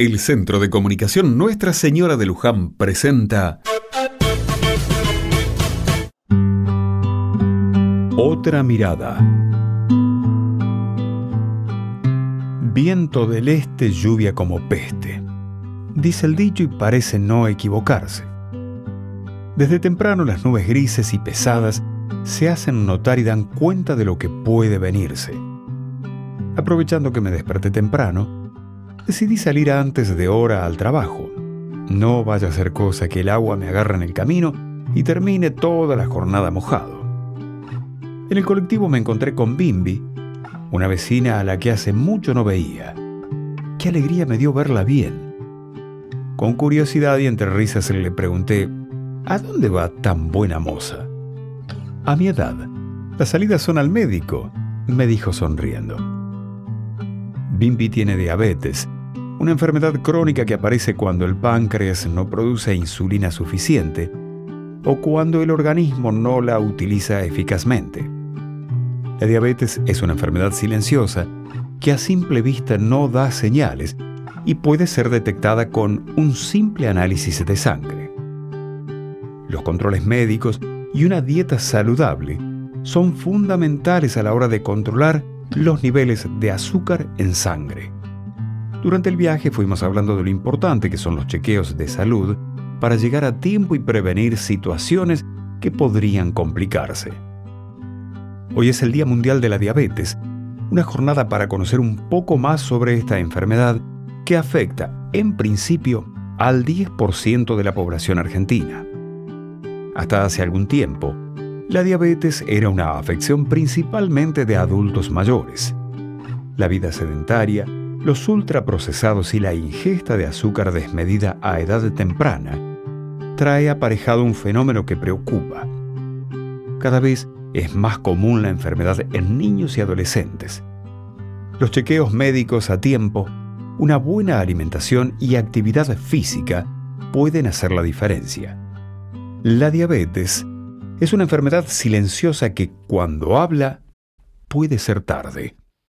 El Centro de Comunicación Nuestra Señora de Luján presenta Otra mirada. Viento del este, lluvia como peste. Dice el dicho y parece no equivocarse. Desde temprano las nubes grises y pesadas se hacen notar y dan cuenta de lo que puede venirse. Aprovechando que me desperté temprano, decidí salir antes de hora al trabajo. No vaya a ser cosa que el agua me agarre en el camino y termine toda la jornada mojado. En el colectivo me encontré con Bimbi, una vecina a la que hace mucho no veía. Qué alegría me dio verla bien. Con curiosidad y entre risas le pregunté, ¿a dónde va tan buena moza? A mi edad. Las salidas son al médico, me dijo sonriendo. Bimbi tiene diabetes una enfermedad crónica que aparece cuando el páncreas no produce insulina suficiente o cuando el organismo no la utiliza eficazmente. La diabetes es una enfermedad silenciosa que a simple vista no da señales y puede ser detectada con un simple análisis de sangre. Los controles médicos y una dieta saludable son fundamentales a la hora de controlar los niveles de azúcar en sangre. Durante el viaje fuimos hablando de lo importante que son los chequeos de salud para llegar a tiempo y prevenir situaciones que podrían complicarse. Hoy es el Día Mundial de la Diabetes, una jornada para conocer un poco más sobre esta enfermedad que afecta, en principio, al 10% de la población argentina. Hasta hace algún tiempo, la diabetes era una afección principalmente de adultos mayores. La vida sedentaria, los ultraprocesados y la ingesta de azúcar desmedida a edad temprana trae aparejado un fenómeno que preocupa. Cada vez es más común la enfermedad en niños y adolescentes. Los chequeos médicos a tiempo, una buena alimentación y actividad física pueden hacer la diferencia. La diabetes es una enfermedad silenciosa que cuando habla puede ser tarde.